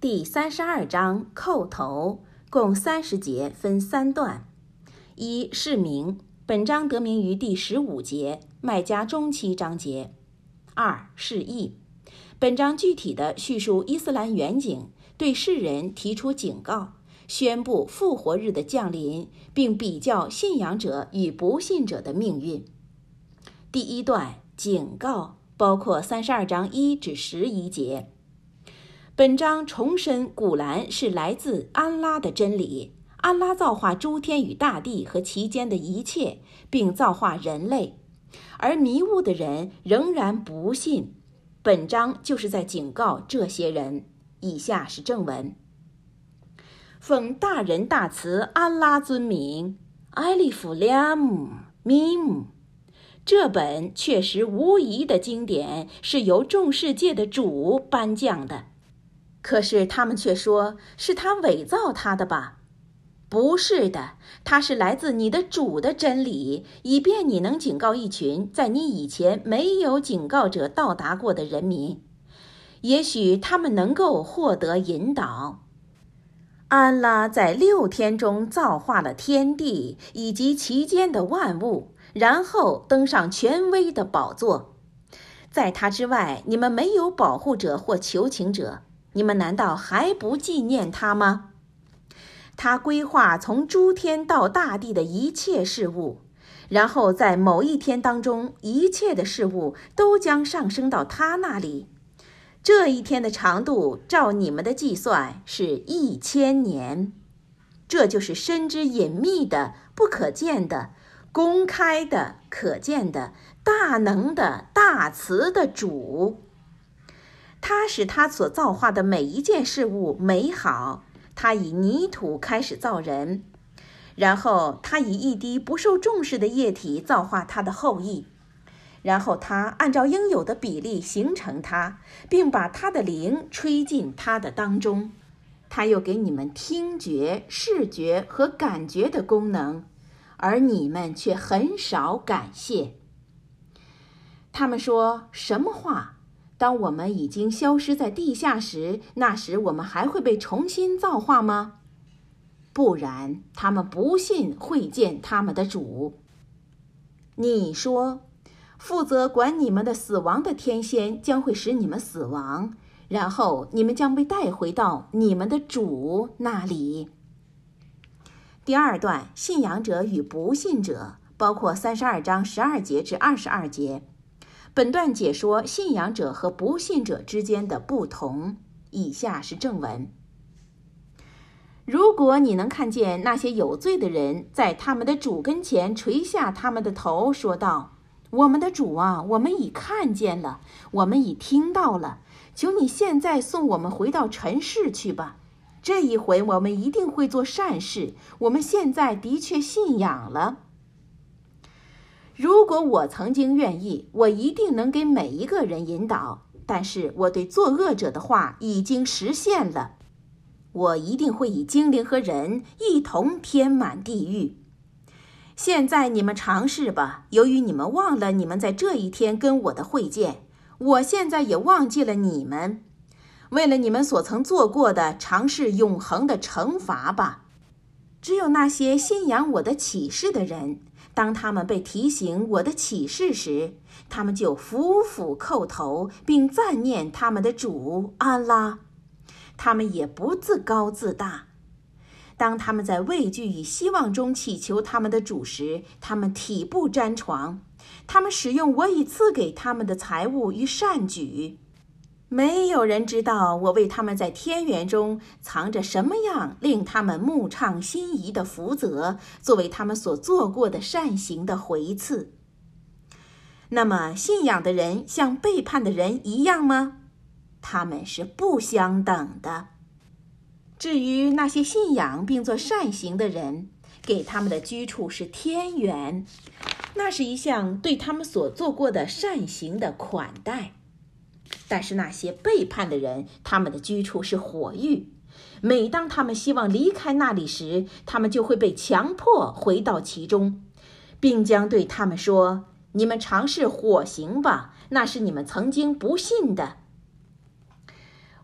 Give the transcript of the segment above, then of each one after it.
第三十二章叩头，共三十节，分三段。一释名，本章得名于第十五节，麦加中期章节。二释义，本章具体的叙述伊斯兰远景，对世人提出警告，宣布复活日的降临，并比较信仰者与不信者的命运。第一段警告。包括三十二章一至十一节。本章重申古兰是来自安拉的真理，安拉造化诸天与大地和其间的一切，并造化人类，而迷雾的人仍然不信。本章就是在警告这些人。以下是正文：奉大仁大慈安拉尊名，艾利夫拉姆米姆。这本确实无疑的经典是由众世界的主颁降的，可是他们却说是他伪造他的吧？不是的，它是来自你的主的真理，以便你能警告一群在你以前没有警告者到达过的人民，也许他们能够获得引导。安拉在六天中造化了天地以及其间的万物。然后登上权威的宝座，在他之外，你们没有保护者或求情者。你们难道还不纪念他吗？他规划从诸天到大地的一切事物，然后在某一天当中，一切的事物都将上升到他那里。这一天的长度，照你们的计算，是一千年。这就是深知隐秘的、不可见的。公开的、可见的、大能的、大慈的主，他使他所造化的每一件事物美好。他以泥土开始造人，然后他以一滴不受重视的液体造化他的后裔，然后他按照应有的比例形成他，并把他的灵吹进他的当中。他又给你们听觉、视觉和感觉的功能。而你们却很少感谢。他们说什么话？当我们已经消失在地下时，那时我们还会被重新造化吗？不然，他们不信会见他们的主。你说，负责管你们的死亡的天仙将会使你们死亡，然后你们将被带回到你们的主那里。第二段，信仰者与不信者，包括三十二章十二节至二十二节。本段解说信仰者和不信者之间的不同。以下是正文：如果你能看见那些有罪的人在他们的主跟前垂下他们的头，说道：“我们的主啊，我们已看见了，我们已听到了，求你现在送我们回到尘世去吧。”这一回我们一定会做善事。我们现在的确信仰了。如果我曾经愿意，我一定能给每一个人引导。但是我对作恶者的话已经实现了。我一定会以精灵和人一同填满地狱。现在你们尝试吧。由于你们忘了你们在这一天跟我的会见，我现在也忘记了你们。为了你们所曾做过的，尝试永恒的惩罚吧。只有那些信仰我的启示的人，当他们被提醒我的启示时，他们就俯俯叩头，并赞念他们的主安拉。他们也不自高自大。当他们在畏惧与希望中祈求他们的主时，他们体不沾床。他们使用我已赐给他们的财物与善举。没有人知道我为他们在天园中藏着什么样令他们目畅心仪的福泽，作为他们所做过的善行的回赐。那么，信仰的人像背叛的人一样吗？他们是不相等的。至于那些信仰并做善行的人，给他们的居处是天园，那是一项对他们所做过的善行的款待。但是那些背叛的人，他们的居处是火狱。每当他们希望离开那里时，他们就会被强迫回到其中，并将对他们说：“你们尝试火刑吧，那是你们曾经不信的。”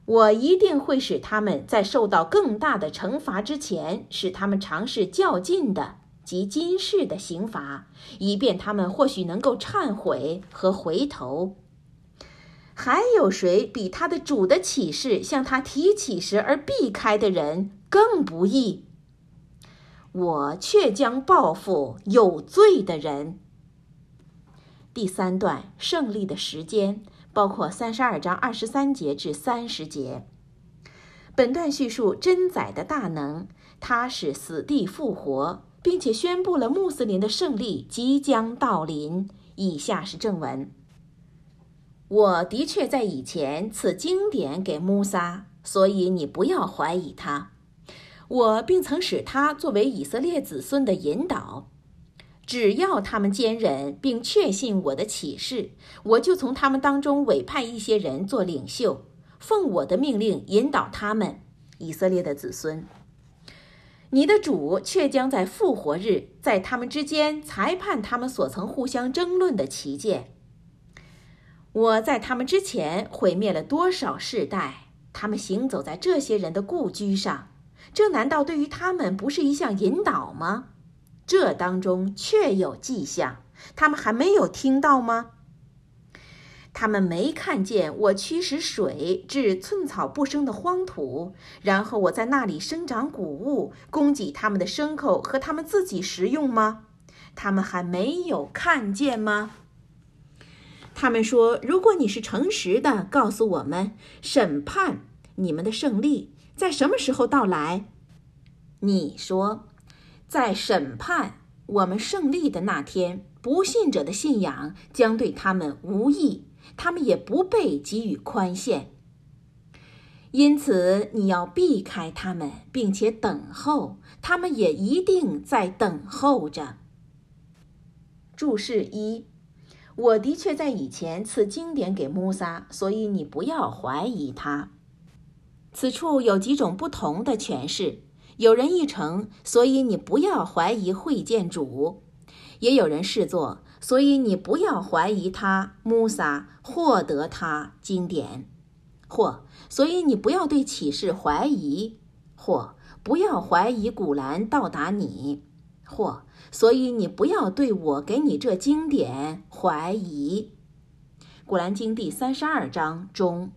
我一定会使他们在受到更大的惩罚之前，使他们尝试较劲的及今世的刑罚，以便他们或许能够忏悔和回头。还有谁比他的主的启示向他提起时而避开的人更不义？我却将报复有罪的人。第三段胜利的时间。包括三十二章二十三节至三十节。本段叙述真宰的大能，他使死地复活，并且宣布了穆斯林的胜利即将到临。以下是正文：我的确在以前赐经典给穆萨，所以你不要怀疑他。我并曾使他作为以色列子孙的引导。只要他们坚忍并确信我的启示，我就从他们当中委派一些人做领袖，奉我的命令引导他们，以色列的子孙。你的主却将在复活日在他们之间裁判他们所曾互相争论的旗舰。我在他们之前毁灭了多少世代？他们行走在这些人的故居上，这难道对于他们不是一项引导吗？这当中确有迹象，他们还没有听到吗？他们没看见我驱使水至寸草不生的荒土，然后我在那里生长谷物，供给他们的牲口和他们自己食用吗？他们还没有看见吗？他们说：“如果你是诚实的，告诉我们，审判你们的胜利在什么时候到来？”你说。在审判我们胜利的那天，不信者的信仰将对他们无益，他们也不被给予宽限。因此，你要避开他们，并且等候，他们也一定在等候着。注释一：我的确在以前赐经典给穆萨，所以你不要怀疑他。此处有几种不同的诠释。有人译成，所以你不要怀疑会见主；也有人视作，所以你不要怀疑他穆萨获得他经典，或所以你不要对启示怀疑，或不要怀疑古兰到达你，或所以你不要对我给你这经典怀疑。古兰经第三十二章中。